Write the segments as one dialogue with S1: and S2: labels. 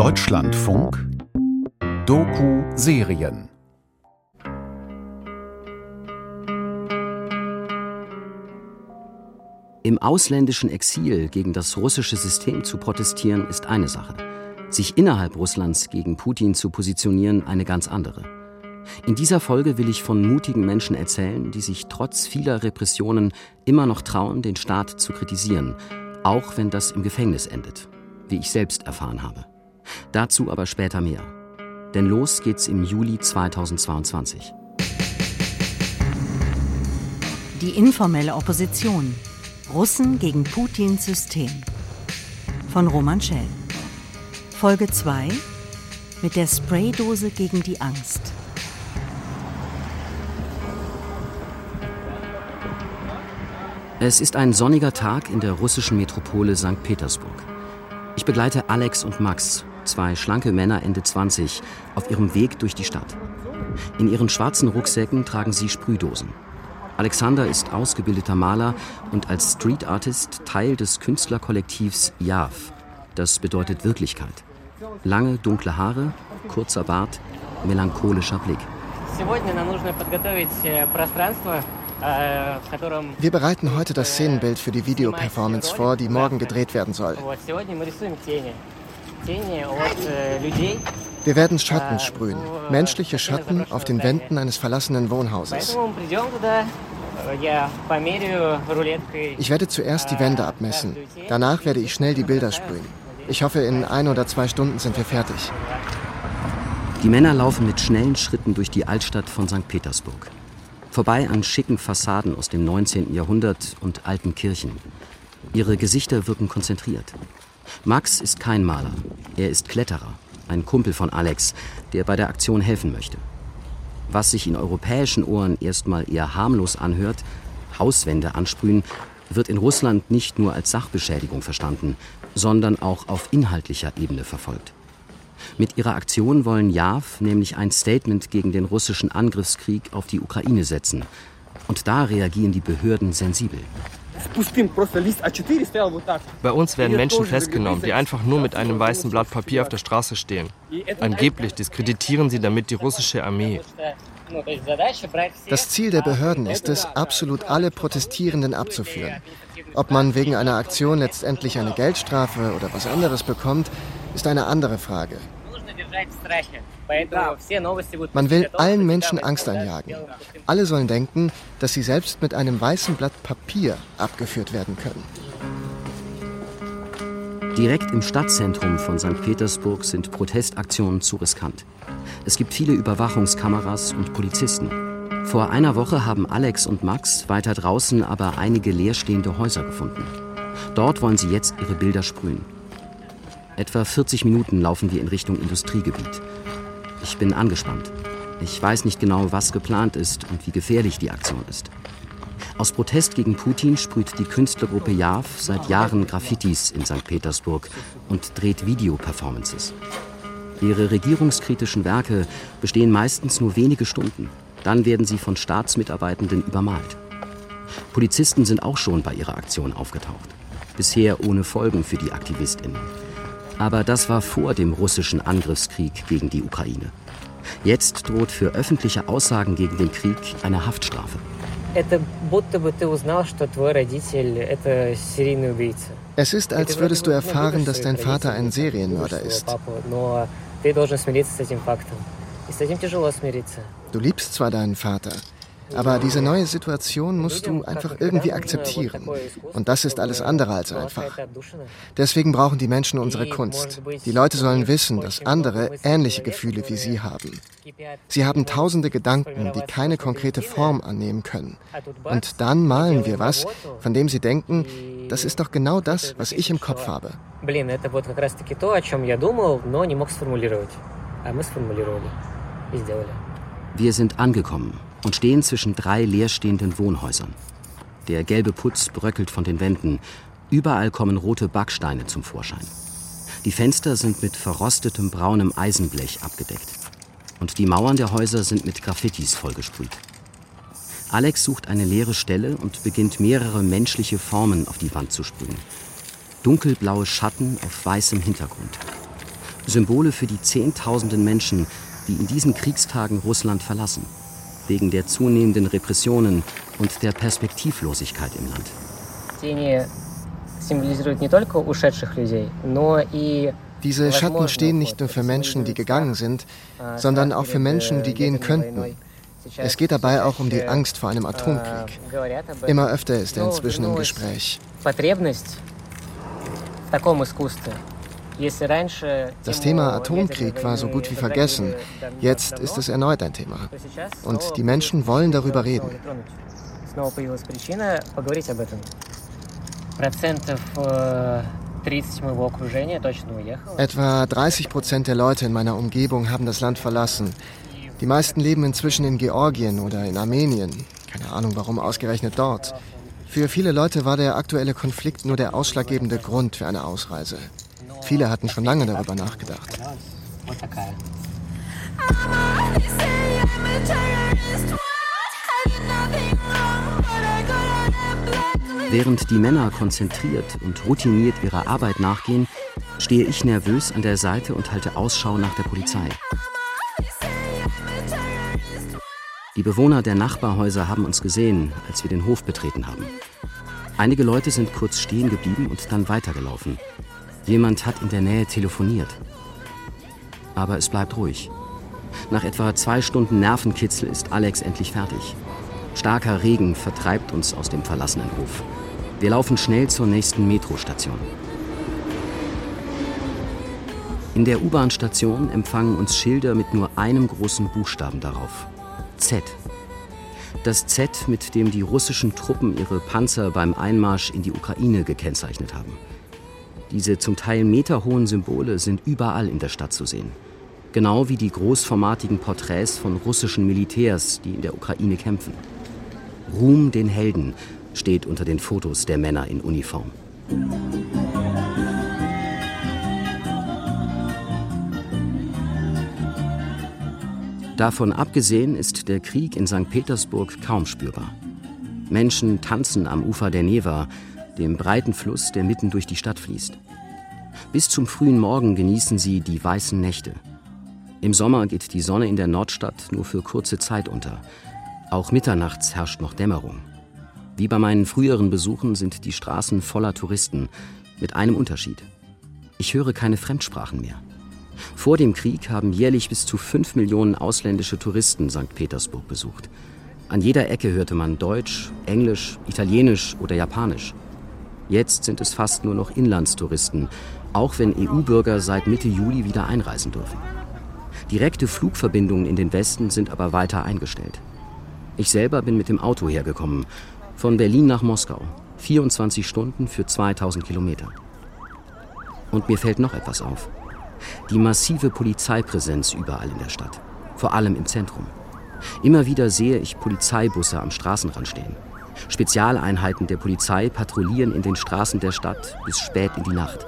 S1: Deutschlandfunk Doku Serien
S2: Im ausländischen Exil gegen das russische System zu protestieren ist eine Sache. Sich innerhalb Russlands gegen Putin zu positionieren eine ganz andere. In dieser Folge will ich von mutigen Menschen erzählen, die sich trotz vieler Repressionen immer noch trauen, den Staat zu kritisieren, auch wenn das im Gefängnis endet, wie ich selbst erfahren habe. Dazu aber später mehr. Denn los geht's im Juli 2022.
S3: Die informelle Opposition. Russen gegen Putins System. Von Roman Schell. Folge 2 mit der Spraydose gegen die Angst.
S2: Es ist ein sonniger Tag in der russischen Metropole St. Petersburg. Ich begleite Alex und Max, zwei schlanke Männer Ende 20, auf ihrem Weg durch die Stadt. In ihren schwarzen Rucksäcken tragen sie Sprühdosen. Alexander ist ausgebildeter Maler und als Street Artist Teil des Künstlerkollektivs JAV. Das bedeutet Wirklichkeit. Lange dunkle Haare, kurzer Bart, melancholischer Blick.
S4: Wir bereiten heute das Szenenbild für die Videoperformance vor, die morgen gedreht werden soll. Wir werden Schatten sprühen, menschliche Schatten auf den Wänden eines verlassenen Wohnhauses. Ich werde zuerst die Wände abmessen. Danach werde ich schnell die Bilder sprühen. Ich hoffe, in ein oder zwei Stunden sind wir fertig.
S2: Die Männer laufen mit schnellen Schritten durch die Altstadt von St. Petersburg. Vorbei an schicken Fassaden aus dem 19. Jahrhundert und alten Kirchen. Ihre Gesichter wirken konzentriert. Max ist kein Maler. Er ist Kletterer, ein Kumpel von Alex, der bei der Aktion helfen möchte. Was sich in europäischen Ohren erstmal eher harmlos anhört, Hauswände ansprühen, wird in Russland nicht nur als Sachbeschädigung verstanden, sondern auch auf inhaltlicher Ebene verfolgt. Mit ihrer Aktion wollen JAV nämlich ein Statement gegen den russischen Angriffskrieg auf die Ukraine setzen. Und da reagieren die Behörden sensibel.
S5: Bei uns werden Menschen festgenommen, die einfach nur mit einem weißen Blatt Papier auf der Straße stehen. Angeblich diskreditieren sie damit die russische Armee.
S4: Das Ziel der Behörden ist es, absolut alle Protestierenden abzuführen. Ob man wegen einer Aktion letztendlich eine Geldstrafe oder was anderes bekommt, ist eine andere Frage. Man will allen Menschen Angst einjagen. Alle sollen denken, dass sie selbst mit einem weißen Blatt Papier abgeführt werden können.
S2: Direkt im Stadtzentrum von St. Petersburg sind Protestaktionen zu riskant. Es gibt viele Überwachungskameras und Polizisten. Vor einer Woche haben Alex und Max weiter draußen aber einige leerstehende Häuser gefunden. Dort wollen sie jetzt ihre Bilder sprühen. Etwa 40 Minuten laufen wir in Richtung Industriegebiet. Ich bin angespannt. Ich weiß nicht genau, was geplant ist und wie gefährlich die Aktion ist. Aus Protest gegen Putin sprüht die Künstlergruppe JAV seit Jahren Graffitis in St. Petersburg und dreht Videoperformances. Ihre regierungskritischen Werke bestehen meistens nur wenige Stunden. Dann werden sie von Staatsmitarbeitenden übermalt. Polizisten sind auch schon bei ihrer Aktion aufgetaucht. Bisher ohne Folgen für die AktivistInnen. Aber das war vor dem russischen Angriffskrieg gegen die Ukraine. Jetzt droht für öffentliche Aussagen gegen den Krieg eine Haftstrafe.
S4: Es ist, als würdest du erfahren, dass dein Vater ein Serienmörder ist. Du liebst zwar deinen Vater, aber diese neue Situation musst du einfach irgendwie akzeptieren. Und das ist alles andere als einfach. Deswegen brauchen die Menschen unsere Kunst. Die Leute sollen wissen, dass andere ähnliche Gefühle wie sie haben. Sie haben tausende Gedanken, die keine konkrete Form annehmen können. Und dann malen wir was, von dem sie denken, das ist doch genau das, was ich im Kopf habe.
S2: Wir sind angekommen und stehen zwischen drei leerstehenden Wohnhäusern. Der gelbe Putz bröckelt von den Wänden. Überall kommen rote Backsteine zum Vorschein. Die Fenster sind mit verrostetem braunem Eisenblech abgedeckt. Und die Mauern der Häuser sind mit Graffitis vollgesprüht. Alex sucht eine leere Stelle und beginnt mehrere menschliche Formen auf die Wand zu sprühen. Dunkelblaue Schatten auf weißem Hintergrund. Symbole für die Zehntausenden Menschen, die in diesen Kriegstagen Russland verlassen, wegen der zunehmenden Repressionen und der Perspektivlosigkeit im Land.
S4: Diese Schatten stehen nicht nur für Menschen, die gegangen sind, sondern auch für Menschen, die gehen könnten. Es geht dabei auch um die Angst vor einem Atomkrieg. Immer öfter ist er inzwischen im Gespräch. Das Thema Atomkrieg war so gut wie vergessen. Jetzt ist es erneut ein Thema. Und die Menschen wollen darüber reden. Etwa 30 Prozent der Leute in meiner Umgebung haben das Land verlassen. Die meisten leben inzwischen in Georgien oder in Armenien. Keine Ahnung, warum ausgerechnet dort. Für viele Leute war der aktuelle Konflikt nur der ausschlaggebende Grund für eine Ausreise. Viele hatten schon lange darüber nachgedacht.
S2: Während die Männer konzentriert und routiniert ihrer Arbeit nachgehen, stehe ich nervös an der Seite und halte Ausschau nach der Polizei. Die Bewohner der Nachbarhäuser haben uns gesehen, als wir den Hof betreten haben. Einige Leute sind kurz stehen geblieben und dann weitergelaufen. Jemand hat in der Nähe telefoniert. Aber es bleibt ruhig. Nach etwa zwei Stunden Nervenkitzel ist Alex endlich fertig. Starker Regen vertreibt uns aus dem verlassenen Hof. Wir laufen schnell zur nächsten Metrostation. In der U-Bahn-Station empfangen uns Schilder mit nur einem großen Buchstaben darauf. Z. Das Z, mit dem die russischen Truppen ihre Panzer beim Einmarsch in die Ukraine gekennzeichnet haben. Diese zum Teil meterhohen Symbole sind überall in der Stadt zu sehen. Genau wie die großformatigen Porträts von russischen Militärs, die in der Ukraine kämpfen. Ruhm den Helden steht unter den Fotos der Männer in Uniform. Davon abgesehen ist der Krieg in St. Petersburg kaum spürbar. Menschen tanzen am Ufer der Neva, dem breiten Fluss, der mitten durch die Stadt fließt. Bis zum frühen Morgen genießen sie die weißen Nächte. Im Sommer geht die Sonne in der Nordstadt nur für kurze Zeit unter. Auch mitternachts herrscht noch Dämmerung. Wie bei meinen früheren Besuchen sind die Straßen voller Touristen, mit einem Unterschied. Ich höre keine Fremdsprachen mehr. Vor dem Krieg haben jährlich bis zu fünf Millionen ausländische Touristen St. Petersburg besucht. An jeder Ecke hörte man Deutsch, Englisch, Italienisch oder Japanisch. Jetzt sind es fast nur noch Inlandstouristen, auch wenn EU-Bürger seit Mitte Juli wieder einreisen dürfen. Direkte Flugverbindungen in den Westen sind aber weiter eingestellt. Ich selber bin mit dem Auto hergekommen, von Berlin nach Moskau, 24 Stunden für 2000 Kilometer. Und mir fällt noch etwas auf. Die massive Polizeipräsenz überall in der Stadt, vor allem im Zentrum. Immer wieder sehe ich Polizeibusse am Straßenrand stehen. Spezialeinheiten der Polizei patrouillieren in den Straßen der Stadt bis spät in die Nacht.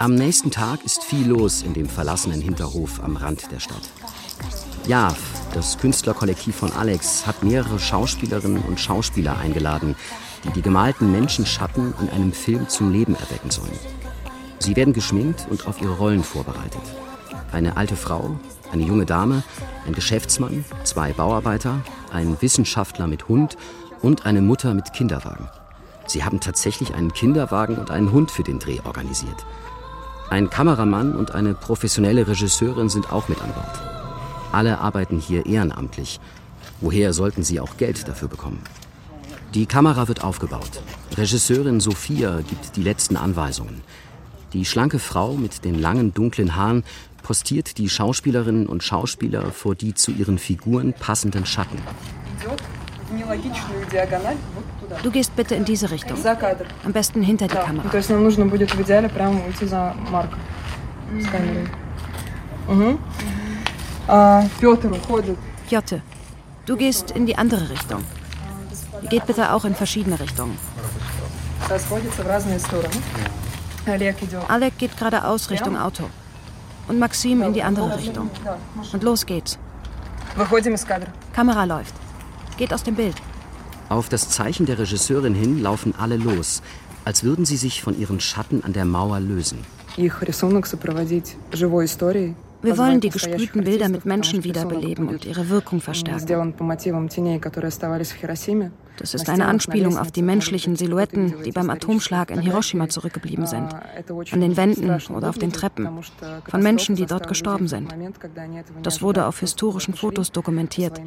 S2: Am nächsten Tag ist viel los in dem verlassenen Hinterhof am Rand der Stadt. JAV, das Künstlerkollektiv von Alex, hat mehrere Schauspielerinnen und Schauspieler eingeladen, die die gemalten Menschenschatten in einem Film zum Leben erwecken sollen. Sie werden geschminkt und auf ihre Rollen vorbereitet. Eine alte Frau, eine junge Dame, ein Geschäftsmann, zwei Bauarbeiter, ein Wissenschaftler mit Hund und eine Mutter mit Kinderwagen. Sie haben tatsächlich einen Kinderwagen und einen Hund für den Dreh organisiert. Ein Kameramann und eine professionelle Regisseurin sind auch mit an Bord. Alle arbeiten hier ehrenamtlich. Woher sollten sie auch Geld dafür bekommen? Die Kamera wird aufgebaut. Regisseurin Sophia gibt die letzten Anweisungen. Die schlanke Frau mit den langen dunklen Haaren postiert die Schauspielerinnen und Schauspieler vor die zu ihren Figuren passenden Schatten.
S3: Du gehst bitte in diese Richtung. Am besten hinter die Kamera. Jotte, du gehst in die andere Richtung. Geht bitte auch in verschiedene Richtungen. Alek geht geradeaus Richtung Auto.
S6: und Maxim in die andere Richtung. Und los geht's. Kamera läuft. Geht aus dem Bild.
S2: Auf das Zeichen der Regisseurin hin laufen alle los, als würden sie sich von ihren Schatten an der Mauer lösen.
S6: Wir wollen die gesprühten Bilder mit Menschen wiederbeleben und ihre Wirkung verstärken. Das ist eine Anspielung auf die menschlichen Silhouetten, die beim Atomschlag in Hiroshima zurückgeblieben sind. An den Wänden oder auf den Treppen. Von Menschen, die dort gestorben sind. Das wurde auf historischen Fotos dokumentiert.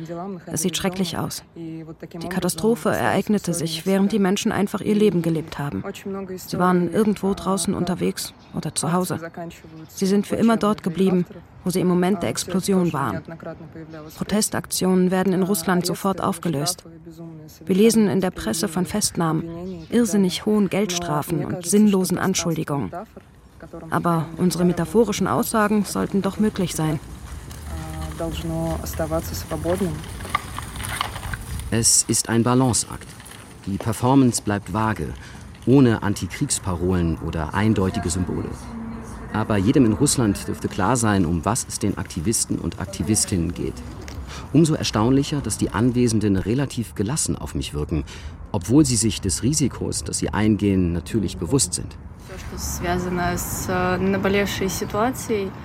S6: Es sieht schrecklich aus. Die Katastrophe ereignete sich, während die Menschen einfach ihr Leben gelebt haben. Sie waren irgendwo draußen unterwegs oder zu Hause. Sie sind für immer dort geblieben, wo sie im Moment der Explosion waren. Protestaktionen werden in Russland sofort aufgelöst. Wir lesen in der Presse von Festnahmen, irrsinnig hohen Geldstrafen und sinnlosen Anschuldigungen. Aber unsere metaphorischen Aussagen sollten doch möglich sein.
S2: Es ist ein Balanceakt. Die Performance bleibt vage, ohne Antikriegsparolen oder eindeutige Symbole. Aber jedem in Russland dürfte klar sein, um was es den Aktivisten und Aktivistinnen geht. Umso erstaunlicher, dass die Anwesenden relativ gelassen auf mich wirken, obwohl sie sich des Risikos, das sie eingehen, natürlich bewusst sind.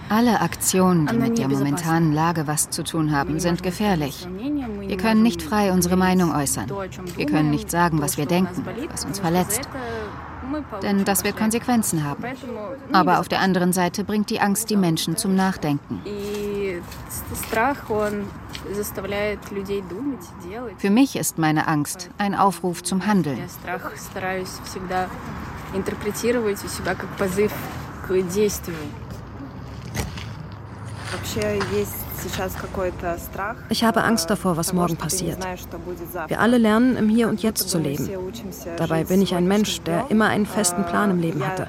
S7: Alle Aktionen, die mit der momentanen Lage was zu tun haben, sind gefährlich. Wir können nicht frei unsere Meinung äußern. Wir können nicht sagen, was wir denken, was uns verletzt. Denn das wird Konsequenzen haben. Aber auf der anderen Seite bringt die Angst die Menschen zum Nachdenken. Für mich ist meine Angst ein Aufruf zum Handeln.
S6: Ich habe Angst davor, was morgen passiert. Wir alle lernen, im Hier und Jetzt zu leben. Dabei bin ich ein Mensch, der immer einen festen Plan im Leben hatte.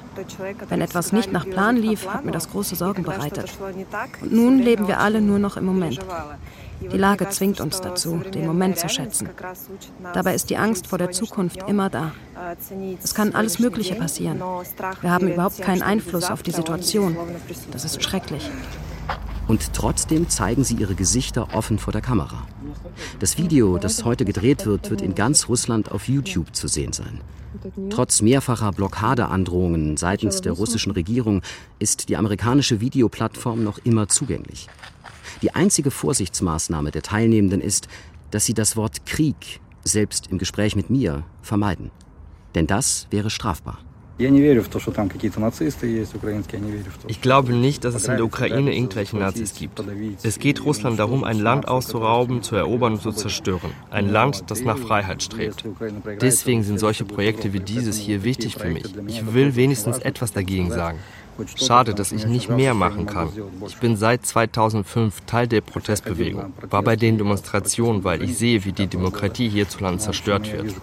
S6: Wenn etwas nicht nach Plan lief, hat mir das große Sorgen bereitet. Und nun leben wir alle nur noch im Moment. Die Lage zwingt uns dazu, den Moment zu schätzen. Dabei ist die Angst vor der Zukunft immer da. Es kann alles Mögliche passieren. Wir haben überhaupt keinen Einfluss auf die Situation. Das ist schrecklich.
S2: Und trotzdem zeigen sie ihre Gesichter offen vor der Kamera. Das Video, das heute gedreht wird, wird in ganz Russland auf YouTube zu sehen sein. Trotz mehrfacher Blockadeandrohungen seitens der russischen Regierung ist die amerikanische Videoplattform noch immer zugänglich. Die einzige Vorsichtsmaßnahme der Teilnehmenden ist, dass sie das Wort Krieg, selbst im Gespräch mit mir, vermeiden. Denn das wäre strafbar.
S5: Ich glaube nicht, dass es in der Ukraine irgendwelche Nazis gibt. Es geht Russland darum, ein Land auszurauben, zu erobern und zu zerstören. Ein Land, das nach Freiheit strebt. Deswegen sind solche Projekte wie dieses hier wichtig für mich. Ich will wenigstens etwas dagegen sagen. Schade, dass ich nicht mehr machen kann. Ich bin seit 2005 Teil der Protestbewegung, war bei den Demonstrationen, weil ich sehe, wie die Demokratie hierzulande zerstört wird.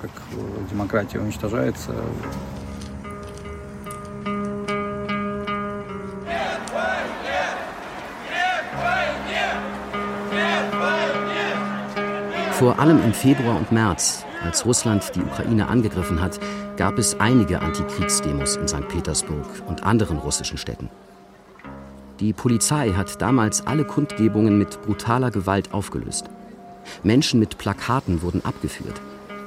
S2: Vor allem im Februar und März, als Russland die Ukraine angegriffen hat, gab es einige Antikriegsdemos in St. Petersburg und anderen russischen Städten. Die Polizei hat damals alle Kundgebungen mit brutaler Gewalt aufgelöst. Menschen mit Plakaten wurden abgeführt,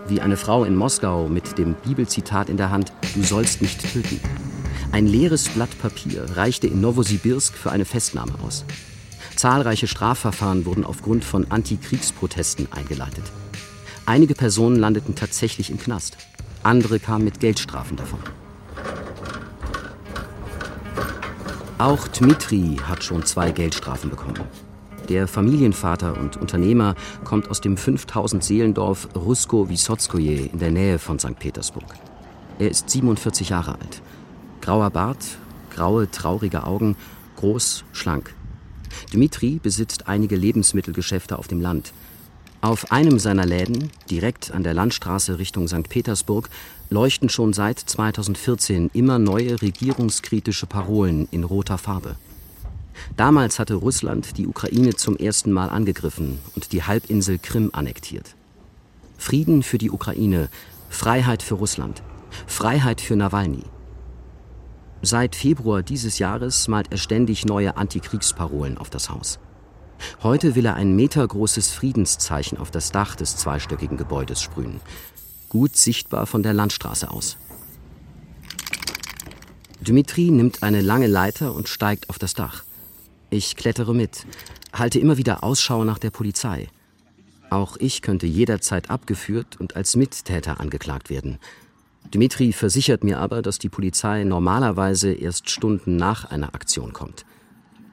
S2: wie eine Frau in Moskau mit dem Bibelzitat in der Hand Du sollst nicht töten. Ein leeres Blatt Papier reichte in Novosibirsk für eine Festnahme aus. Zahlreiche Strafverfahren wurden aufgrund von Antikriegsprotesten eingeleitet. Einige Personen landeten tatsächlich im Knast. Andere kamen mit Geldstrafen davon. Auch Dmitri hat schon zwei Geldstrafen bekommen. Der Familienvater und Unternehmer kommt aus dem 5000 Seelendorf Rusko Wysotskoje in der Nähe von St. Petersburg. Er ist 47 Jahre alt. Grauer Bart, graue, traurige Augen, groß, schlank. Dmitri besitzt einige Lebensmittelgeschäfte auf dem Land. Auf einem seiner Läden, direkt an der Landstraße Richtung St. Petersburg, leuchten schon seit 2014 immer neue regierungskritische Parolen in roter Farbe. Damals hatte Russland die Ukraine zum ersten Mal angegriffen und die Halbinsel Krim annektiert. Frieden für die Ukraine, Freiheit für Russland, Freiheit für Nawalny. Seit Februar dieses Jahres malt er ständig neue Antikriegsparolen auf das Haus. Heute will er ein metergroßes Friedenszeichen auf das Dach des zweistöckigen Gebäudes sprühen. Gut sichtbar von der Landstraße aus. Dmitri nimmt eine lange Leiter und steigt auf das Dach. Ich klettere mit, halte immer wieder Ausschau nach der Polizei. Auch ich könnte jederzeit abgeführt und als Mittäter angeklagt werden. Dmitri versichert mir aber, dass die Polizei normalerweise erst Stunden nach einer Aktion kommt.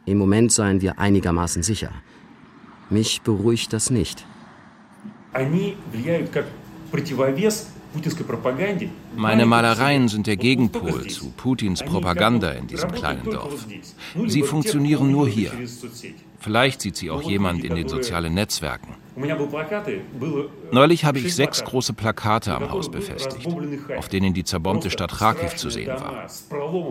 S2: Im Moment seien wir einigermaßen sicher. Mich beruhigt das nicht.
S8: Meine Malereien sind der Gegenpol zu Putins Propaganda in diesem kleinen Dorf. Sie funktionieren nur hier. Vielleicht sieht sie auch jemand in den sozialen Netzwerken. Neulich habe ich sechs große Plakate am Haus befestigt, auf denen die zerbombte Stadt Kharkiv zu sehen war.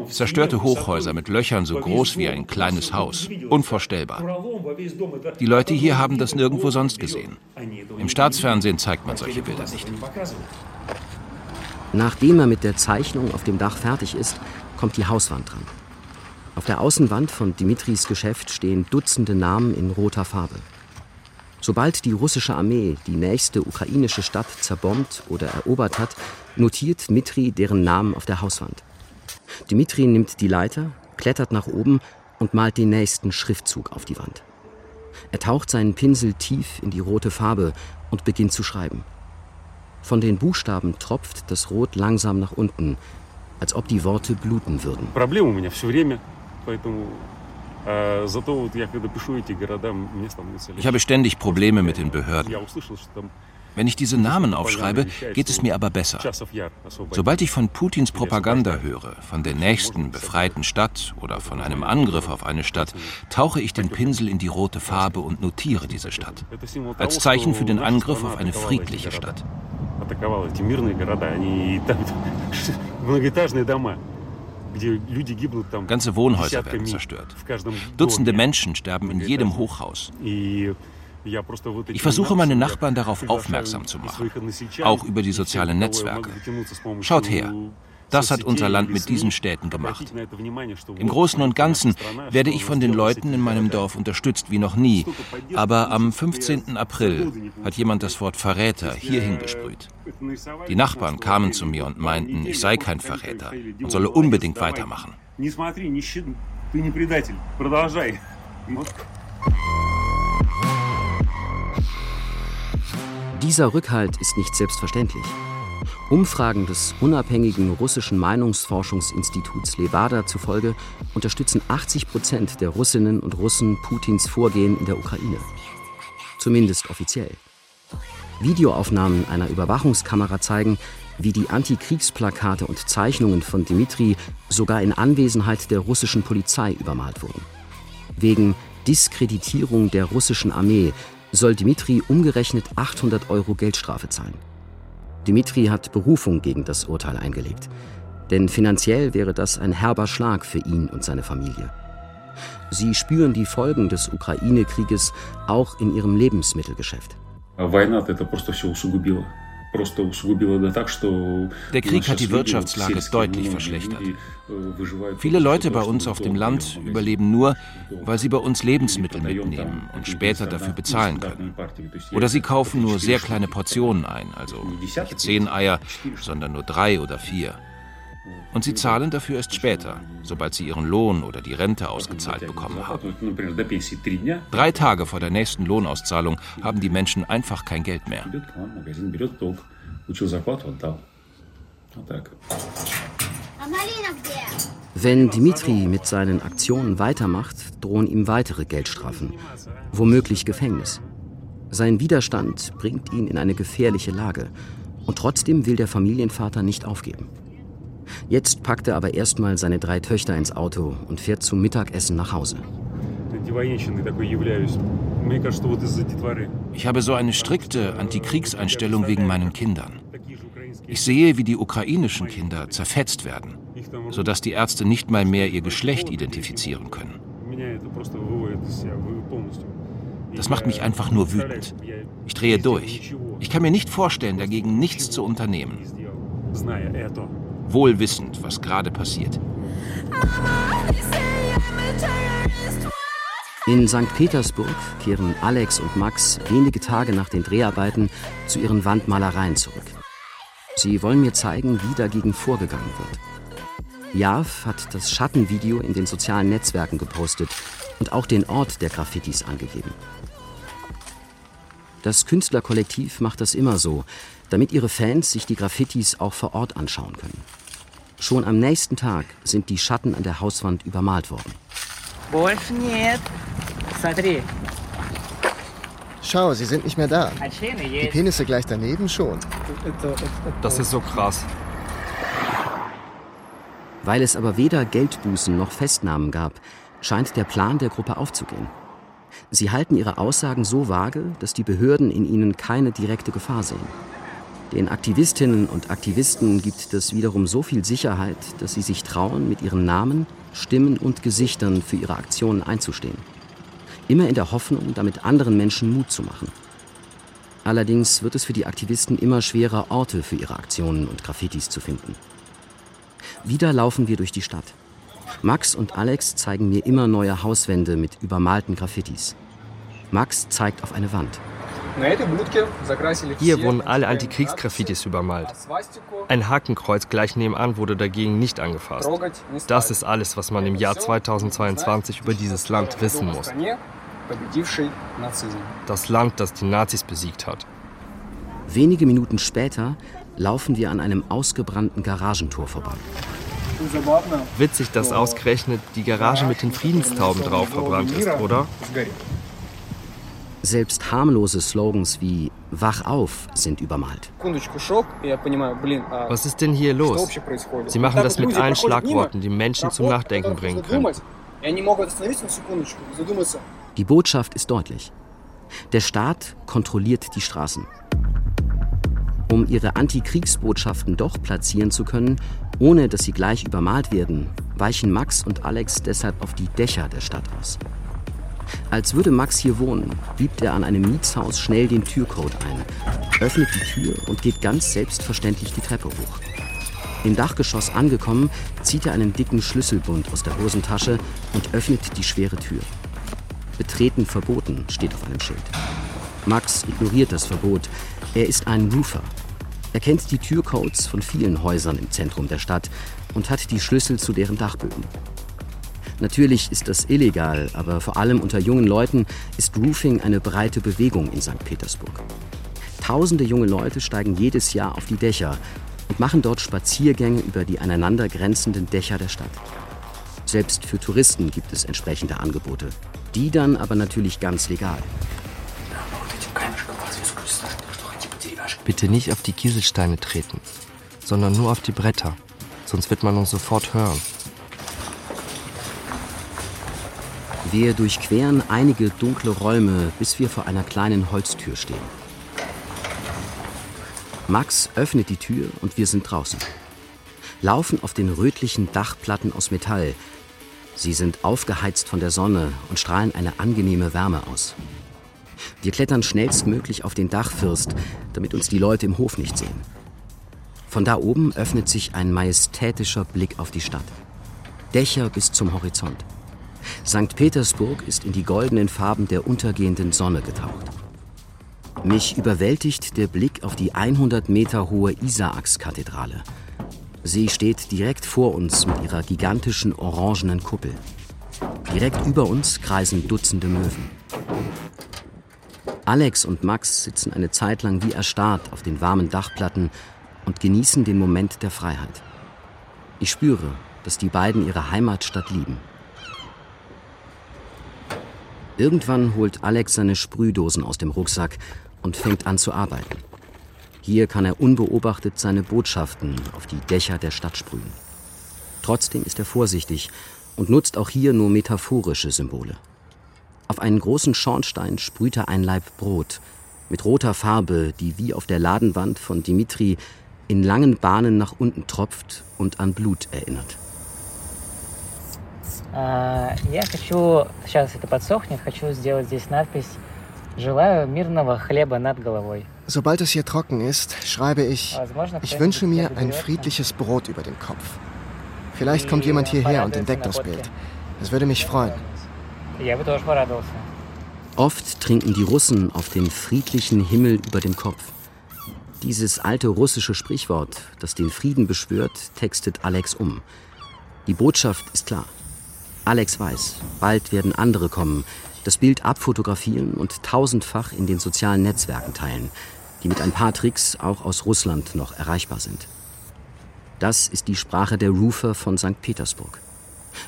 S8: Zerstörte Hochhäuser mit Löchern so groß wie ein kleines Haus. Unvorstellbar. Die Leute hier haben das nirgendwo sonst gesehen. Im Staatsfernsehen zeigt man solche Bilder nicht.
S2: Nachdem er mit der Zeichnung auf dem Dach fertig ist, kommt die Hauswand dran. Auf der Außenwand von Dimitris Geschäft stehen Dutzende Namen in roter Farbe. Sobald die russische Armee die nächste ukrainische Stadt zerbombt oder erobert hat, notiert Dmitri deren Namen auf der Hauswand. Dmitri nimmt die Leiter, klettert nach oben und malt den nächsten Schriftzug auf die Wand. Er taucht seinen Pinsel tief in die rote Farbe und beginnt zu schreiben. Von den Buchstaben tropft das Rot langsam nach unten, als ob die Worte bluten würden.
S8: Ich habe ständig Probleme mit den Behörden. Wenn ich diese Namen aufschreibe, geht es mir aber besser. Sobald ich von Putins Propaganda höre, von der nächsten befreiten Stadt oder von einem Angriff auf eine Stadt, tauche ich den Pinsel in die rote Farbe und notiere diese Stadt. Als Zeichen für den Angriff auf eine friedliche Stadt. Ganze Wohnhäuser werden zerstört. Dutzende Menschen sterben in jedem Hochhaus. Ich versuche meine Nachbarn darauf aufmerksam zu machen, auch über die sozialen Netzwerke. Schaut her, das hat unser Land mit diesen Städten gemacht. Im Großen und Ganzen werde ich von den Leuten in meinem Dorf unterstützt wie noch nie. Aber am 15. April hat jemand das Wort Verräter hier hingesprüht. Die Nachbarn kamen zu mir und meinten, ich sei kein Verräter und solle unbedingt weitermachen.
S2: Dieser Rückhalt ist nicht selbstverständlich. Umfragen des unabhängigen russischen Meinungsforschungsinstituts Levada zufolge unterstützen 80 Prozent der Russinnen und Russen Putins Vorgehen in der Ukraine. Zumindest offiziell. Videoaufnahmen einer Überwachungskamera zeigen, wie die Antikriegsplakate und Zeichnungen von Dmitri sogar in Anwesenheit der russischen Polizei übermalt wurden. Wegen Diskreditierung der russischen Armee soll Dmitri umgerechnet 800 Euro Geldstrafe zahlen. Dmitri hat Berufung gegen das Urteil eingelegt. Denn finanziell wäre das ein herber Schlag für ihn und seine Familie. Sie spüren die Folgen des Ukraine-Krieges auch in ihrem Lebensmittelgeschäft.
S8: Der Krieg hat die Wirtschaftslage deutlich verschlechtert. Viele Leute bei uns auf dem Land überleben nur, weil sie bei uns Lebensmittel mitnehmen und später dafür bezahlen können. Oder sie kaufen nur sehr kleine Portionen ein, also nicht zehn Eier, sondern nur drei oder vier. Und sie zahlen dafür erst später, sobald sie ihren Lohn oder die Rente ausgezahlt bekommen haben. Drei Tage vor der nächsten Lohnauszahlung haben die Menschen einfach kein Geld mehr.
S2: Wenn Dmitri mit seinen Aktionen weitermacht, drohen ihm weitere Geldstrafen, womöglich Gefängnis. Sein Widerstand bringt ihn in eine gefährliche Lage und trotzdem will der Familienvater nicht aufgeben. Jetzt packt er aber erstmal seine drei Töchter ins Auto und fährt zum Mittagessen nach Hause.
S8: Ich habe so eine strikte Antikriegseinstellung wegen meinen Kindern. Ich sehe, wie die ukrainischen Kinder zerfetzt werden, sodass die Ärzte nicht mal mehr ihr Geschlecht identifizieren können. Das macht mich einfach nur wütend. Ich drehe durch. Ich kann mir nicht vorstellen, dagegen nichts zu unternehmen. Wohl wissend, was gerade passiert.
S2: In St. Petersburg kehren Alex und Max wenige Tage nach den Dreharbeiten zu ihren Wandmalereien zurück. Sie wollen mir zeigen, wie dagegen vorgegangen wird. Jav hat das Schattenvideo in den sozialen Netzwerken gepostet und auch den Ort der Graffitis angegeben. Das Künstlerkollektiv macht das immer so, damit ihre Fans sich die Graffitis auch vor Ort anschauen können. Schon am nächsten Tag sind die Schatten an der Hauswand übermalt worden.
S4: Schau, sie sind nicht mehr da. Die Penisse gleich daneben schon.
S5: Das ist so krass.
S2: Weil es aber weder Geldbußen noch Festnahmen gab, scheint der Plan der Gruppe aufzugehen. Sie halten ihre Aussagen so vage, dass die Behörden in ihnen keine direkte Gefahr sehen. Den Aktivistinnen und Aktivisten gibt das wiederum so viel Sicherheit, dass sie sich trauen, mit ihren Namen, Stimmen und Gesichtern für ihre Aktionen einzustehen. Immer in der Hoffnung, damit anderen Menschen Mut zu machen. Allerdings wird es für die Aktivisten immer schwerer, Orte für ihre Aktionen und Graffitis zu finden. Wieder laufen wir durch die Stadt. Max und Alex zeigen mir immer neue Hauswände mit übermalten Graffitis. Max zeigt auf eine Wand.
S5: Hier wurden alle Antikriegsgraffitis übermalt. Ein Hakenkreuz gleich nebenan wurde dagegen nicht angefasst. Das ist alles, was man im Jahr 2022 über dieses Land wissen muss. Das Land, das die Nazis besiegt hat.
S2: Wenige Minuten später laufen wir an einem ausgebrannten Garagentor vorbei.
S5: Witzig, dass ausgerechnet die Garage mit den Friedenstauben drauf verbrannt ist, oder?
S2: Selbst harmlose Slogans wie Wach auf sind übermalt.
S5: Was ist denn hier los? Sie machen das mit allen Schlagworten, die Menschen zum Nachdenken bringen können.
S2: Die Botschaft ist deutlich. Der Staat kontrolliert die Straßen. Um ihre Antikriegsbotschaften doch platzieren zu können, ohne dass sie gleich übermalt werden, weichen Max und Alex deshalb auf die Dächer der Stadt aus. Als würde Max hier wohnen, gibt er an einem Mietshaus schnell den Türcode ein, öffnet die Tür und geht ganz selbstverständlich die Treppe hoch. Im Dachgeschoss angekommen, zieht er einen dicken Schlüsselbund aus der Hosentasche und öffnet die schwere Tür. Betreten verboten steht auf einem Schild. Max ignoriert das Verbot. Er ist ein Roofer. Er kennt die Türcodes von vielen Häusern im Zentrum der Stadt und hat die Schlüssel zu deren Dachböden. Natürlich ist das illegal, aber vor allem unter jungen Leuten ist Roofing eine breite Bewegung in St. Petersburg. Tausende junge Leute steigen jedes Jahr auf die Dächer und machen dort Spaziergänge über die aneinander grenzenden Dächer der Stadt. Selbst für Touristen gibt es entsprechende Angebote. Die dann aber natürlich ganz legal.
S5: Bitte nicht auf die Kieselsteine treten, sondern nur auf die Bretter. Sonst wird man uns sofort hören.
S2: Wir durchqueren einige dunkle Räume, bis wir vor einer kleinen Holztür stehen. Max öffnet die Tür und wir sind draußen. Laufen auf den rötlichen Dachplatten aus Metall. Sie sind aufgeheizt von der Sonne und strahlen eine angenehme Wärme aus. Wir klettern schnellstmöglich auf den Dachfirst, damit uns die Leute im Hof nicht sehen. Von da oben öffnet sich ein majestätischer Blick auf die Stadt. Dächer bis zum Horizont. St. Petersburg ist in die goldenen Farben der untergehenden Sonne getaucht. Mich überwältigt der Blick auf die 100 Meter hohe Isaakskathedrale. Sie steht direkt vor uns mit ihrer gigantischen orangenen Kuppel. Direkt über uns kreisen Dutzende Möwen. Alex und Max sitzen eine Zeit lang wie erstarrt auf den warmen Dachplatten und genießen den Moment der Freiheit. Ich spüre, dass die beiden ihre Heimatstadt lieben. Irgendwann holt Alex seine Sprühdosen aus dem Rucksack und fängt an zu arbeiten. Hier kann er unbeobachtet seine Botschaften auf die Dächer der Stadt sprühen. Trotzdem ist er vorsichtig und nutzt auch hier nur metaphorische Symbole. Auf einen großen Schornstein sprüht er ein Laib Brot mit roter Farbe, die wie auf der Ladenwand von Dimitri in langen Bahnen nach unten tropft und an Blut erinnert.
S9: Я хочу, сейчас это подсохнет, хочу сделать здесь надпись «Желаю мирного хлеба над головой».
S4: Sobald es hier trocken ist, schreibe ich, ich wünsche mir ein friedliches Brot über dem Kopf. Vielleicht kommt jemand hierher und entdeckt das Bild. Es würde mich freuen.
S2: Oft trinken die Russen auf den friedlichen Himmel über dem Kopf. Dieses alte russische Sprichwort, das den Frieden beschwört, textet Alex um. Die Botschaft ist klar. Alex weiß, bald werden andere kommen, das Bild abfotografieren und tausendfach in den sozialen Netzwerken teilen, die mit ein paar Tricks auch aus Russland noch erreichbar sind. Das ist die Sprache der Rufer von St. Petersburg.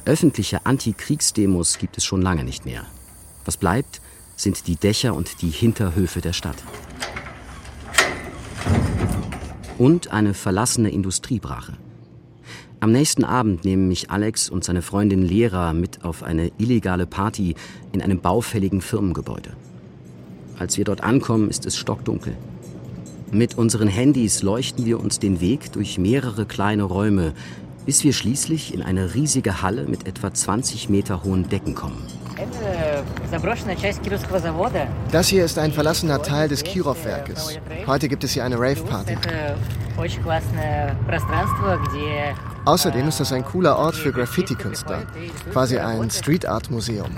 S2: Öffentliche Antikriegsdemos gibt es schon lange nicht mehr. Was bleibt, sind die Dächer und die Hinterhöfe der Stadt. Und eine verlassene Industriebrache. Am nächsten Abend nehmen mich Alex und seine Freundin Lera mit auf eine illegale Party in einem baufälligen Firmengebäude. Als wir dort ankommen, ist es stockdunkel. Mit unseren Handys leuchten wir uns den Weg durch mehrere kleine Räume, bis wir schließlich in eine riesige Halle mit etwa 20 Meter hohen Decken kommen.
S4: Das hier ist ein verlassener Teil des Kirov-Werkes. Heute gibt es hier eine Rave-Party. Außerdem ist das ein cooler Ort für Graffiti-Künstler, quasi ein Street-Art-Museum.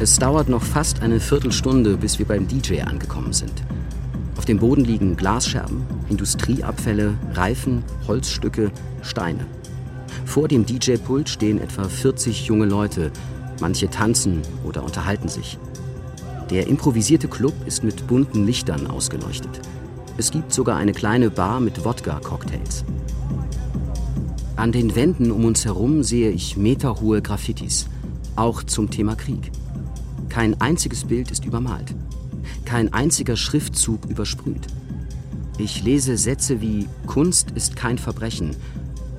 S2: Es dauert noch fast eine Viertelstunde, bis wir beim DJ angekommen sind. Auf dem Boden liegen Glasscherben, Industrieabfälle, Reifen, Holzstücke, Steine. Vor dem DJ-Pult stehen etwa 40 junge Leute. Manche tanzen oder unterhalten sich. Der improvisierte Club ist mit bunten Lichtern ausgeleuchtet. Es gibt sogar eine kleine Bar mit Wodka-Cocktails. An den Wänden um uns herum sehe ich meterhohe Graffitis, auch zum Thema Krieg. Kein einziges Bild ist übermalt. Kein einziger Schriftzug übersprüht. Ich lese Sätze wie Kunst ist kein Verbrechen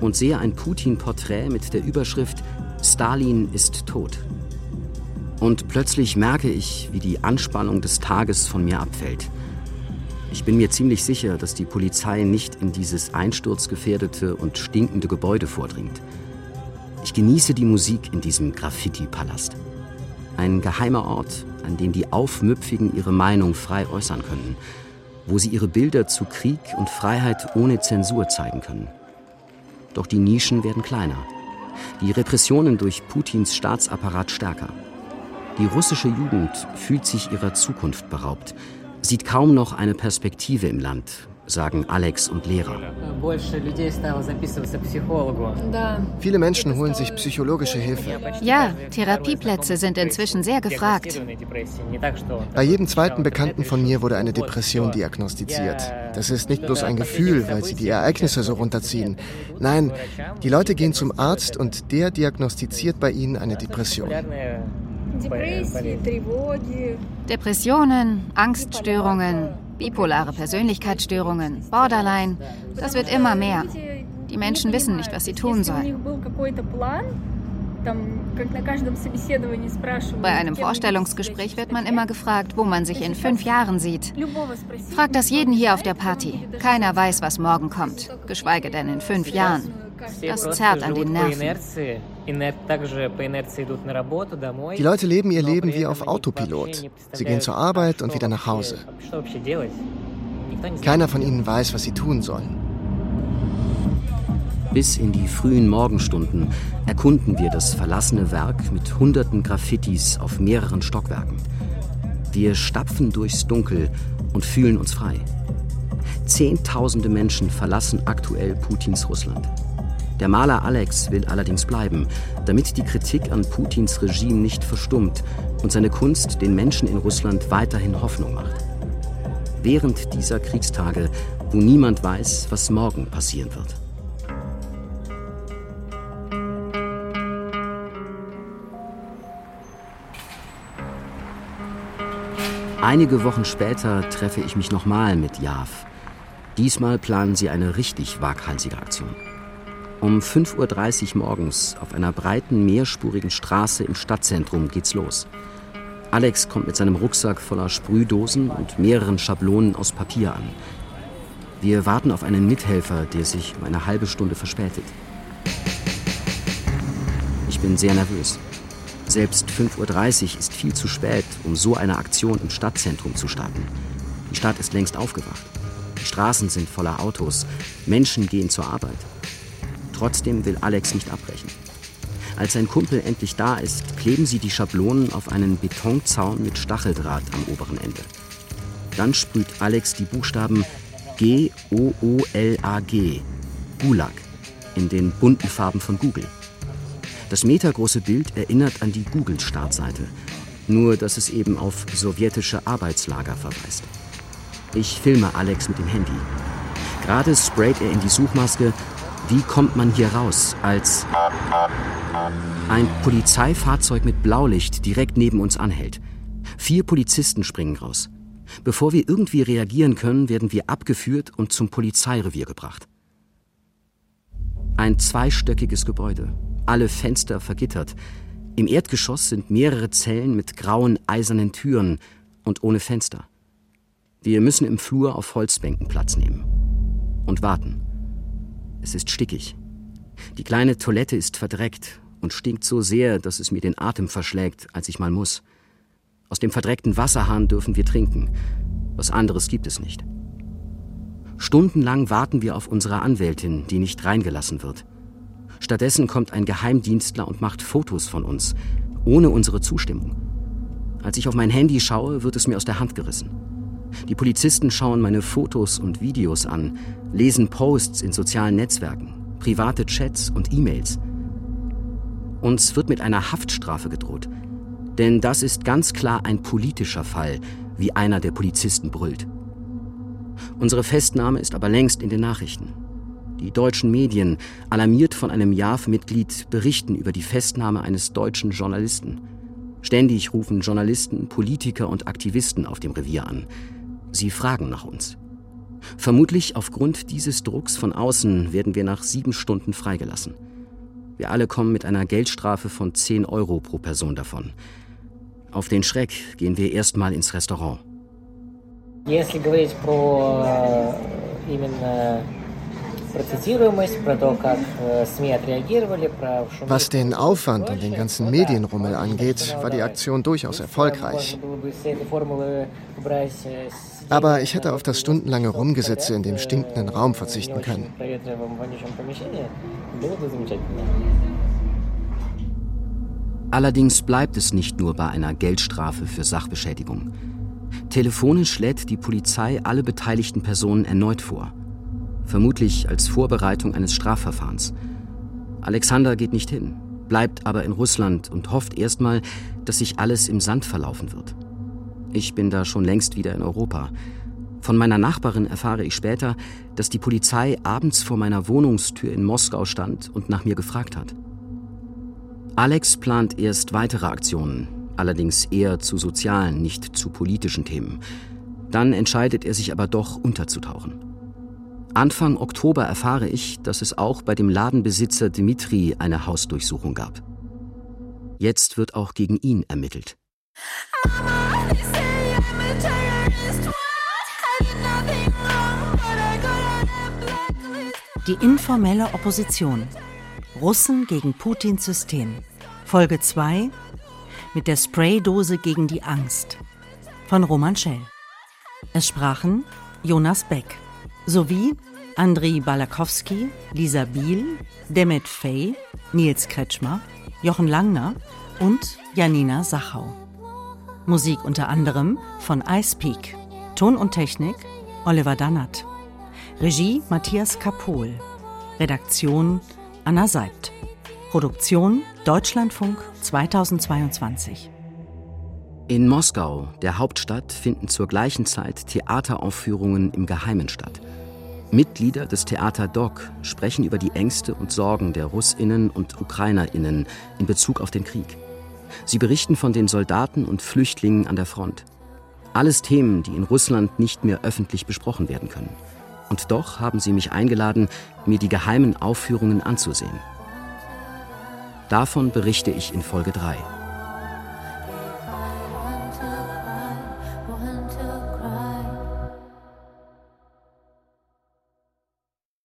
S2: und sehe ein Putin-Porträt mit der Überschrift Stalin ist tot. Und plötzlich merke ich, wie die Anspannung des Tages von mir abfällt. Ich bin mir ziemlich sicher, dass die Polizei nicht in dieses einsturzgefährdete und stinkende Gebäude vordringt. Ich genieße die Musik in diesem Graffiti-Palast. Ein geheimer Ort, an dem die Aufmüpfigen ihre Meinung frei äußern können, wo sie ihre Bilder zu Krieg und Freiheit ohne Zensur zeigen können. Doch die Nischen werden kleiner. Die Repressionen durch Putins Staatsapparat stärker. Die russische Jugend fühlt sich ihrer Zukunft beraubt, sieht kaum noch eine Perspektive im Land, sagen Alex und Lehrer.
S4: Viele Menschen holen sich psychologische Hilfe.
S7: Ja, Therapieplätze sind inzwischen sehr gefragt.
S4: Bei jedem zweiten Bekannten von mir wurde eine Depression diagnostiziert. Das ist nicht bloß ein Gefühl, weil sie die Ereignisse so runterziehen. Nein, die Leute gehen zum Arzt und der diagnostiziert bei ihnen eine Depression.
S7: Depressionen, Angststörungen, bipolare Persönlichkeitsstörungen, Borderline, das wird immer mehr. Die Menschen wissen nicht, was sie tun sollen. Bei einem Vorstellungsgespräch wird man immer gefragt, wo man sich in fünf Jahren sieht. Frag das jeden hier auf der Party. Keiner weiß, was morgen kommt, geschweige denn in fünf Jahren. Das zerrt an den Nerven.
S4: Die Leute leben ihr Leben wie auf Autopilot. Sie gehen zur Arbeit und wieder nach Hause. Keiner von ihnen weiß, was sie tun sollen.
S2: Bis in die frühen Morgenstunden erkunden wir das verlassene Werk mit hunderten Graffitis auf mehreren Stockwerken. Wir stapfen durchs Dunkel und fühlen uns frei. Zehntausende Menschen verlassen aktuell Putins Russland. Der Maler Alex will allerdings bleiben, damit die Kritik an Putins Regime nicht verstummt und seine Kunst den Menschen in Russland weiterhin Hoffnung macht. Während dieser Kriegstage, wo niemand weiß, was morgen passieren wird. Einige Wochen später treffe ich mich nochmal mit Jav. Diesmal planen sie eine richtig waghalsige Aktion. Um 5.30 Uhr morgens auf einer breiten, mehrspurigen Straße im Stadtzentrum geht's los. Alex kommt mit seinem Rucksack voller Sprühdosen und mehreren Schablonen aus Papier an. Wir warten auf einen Mithelfer, der sich um eine halbe Stunde verspätet. Ich bin sehr nervös. Selbst 5.30 Uhr ist viel zu spät, um so eine Aktion im Stadtzentrum zu starten. Die Stadt ist längst aufgewacht. Die Straßen sind voller Autos. Menschen gehen zur Arbeit. Trotzdem will Alex nicht abbrechen. Als sein Kumpel endlich da ist, kleben sie die Schablonen auf einen Betonzaun mit Stacheldraht am oberen Ende. Dann sprüht Alex die Buchstaben G-O-O-L-A-G, Gulag, in den bunten Farben von Google. Das metergroße Bild erinnert an die Google-Startseite, nur dass es eben auf sowjetische Arbeitslager verweist. Ich filme Alex mit dem Handy. Gerade sprayt er in die Suchmaske wie kommt man hier raus, als ein Polizeifahrzeug mit Blaulicht direkt neben uns anhält. Vier Polizisten springen raus. Bevor wir irgendwie reagieren können, werden wir abgeführt und zum Polizeirevier gebracht. Ein zweistöckiges Gebäude, alle Fenster vergittert. Im Erdgeschoss sind mehrere Zellen mit grauen eisernen Türen und ohne Fenster. Wir müssen im Flur auf Holzbänken Platz nehmen und warten. Es ist stickig. Die kleine Toilette ist verdreckt und stinkt so sehr, dass es mir den Atem verschlägt, als ich mal muss. Aus dem verdreckten Wasserhahn dürfen wir trinken. Was anderes gibt es nicht. Stundenlang warten wir auf unsere Anwältin, die nicht reingelassen wird. Stattdessen kommt ein Geheimdienstler und macht Fotos von uns, ohne unsere Zustimmung. Als ich auf mein Handy schaue, wird es mir aus der Hand gerissen. Die Polizisten schauen meine Fotos und Videos an, lesen Posts in sozialen Netzwerken, private Chats und E-Mails. Uns wird mit einer Haftstrafe gedroht. Denn das ist ganz klar ein politischer Fall, wie einer der Polizisten brüllt. Unsere Festnahme ist aber längst in den Nachrichten. Die deutschen Medien, alarmiert von einem JAF-Mitglied, berichten über die Festnahme eines deutschen Journalisten. Ständig rufen Journalisten, Politiker und Aktivisten auf dem Revier an. Sie fragen nach uns. Vermutlich aufgrund dieses Drucks von außen werden wir nach sieben Stunden freigelassen. Wir alle kommen mit einer Geldstrafe von 10 Euro pro Person davon. Auf den Schreck gehen wir erstmal ins Restaurant.
S9: Если говорить про э, именно
S4: was den Aufwand und den ganzen Medienrummel angeht, war die Aktion durchaus erfolgreich. Aber ich hätte auf das stundenlange Rumgesitze in dem stinkenden Raum verzichten können.
S2: Allerdings bleibt es nicht nur bei einer Geldstrafe für Sachbeschädigung. Telefonisch lädt die Polizei alle beteiligten Personen erneut vor vermutlich als Vorbereitung eines Strafverfahrens. Alexander geht nicht hin, bleibt aber in Russland und hofft erstmal, dass sich alles im Sand verlaufen wird. Ich bin da schon längst wieder in Europa. Von meiner Nachbarin erfahre ich später, dass die Polizei abends vor meiner Wohnungstür in Moskau stand und nach mir gefragt hat. Alex plant erst weitere Aktionen, allerdings eher zu sozialen, nicht zu politischen Themen. Dann entscheidet er sich aber doch unterzutauchen. Anfang Oktober erfahre ich, dass es auch bei dem Ladenbesitzer Dimitri eine Hausdurchsuchung gab. Jetzt wird auch gegen ihn ermittelt.
S3: Die informelle Opposition. Russen gegen Putins System. Folge 2 mit der Spraydose gegen die Angst von Roman Schell. Es sprachen Jonas Beck sowie Andriy Balakowski, Lisa Biel, Demet Fey, Nils Kretschmer, Jochen Langner und Janina Sachau. Musik unter anderem von Ice Peak. Ton und Technik Oliver Dannert. Regie Matthias Kapohl. Redaktion Anna Seibt. Produktion Deutschlandfunk 2022.
S2: In Moskau, der Hauptstadt, finden zur gleichen Zeit Theateraufführungen im Geheimen statt. Mitglieder des Theater Doc sprechen über die Ängste und Sorgen der Russinnen und Ukrainerinnen in Bezug auf den Krieg. Sie berichten von den Soldaten und Flüchtlingen an der Front. Alles Themen, die in Russland nicht mehr öffentlich besprochen werden können. Und doch haben sie mich eingeladen, mir die geheimen Aufführungen anzusehen. Davon berichte ich in Folge 3.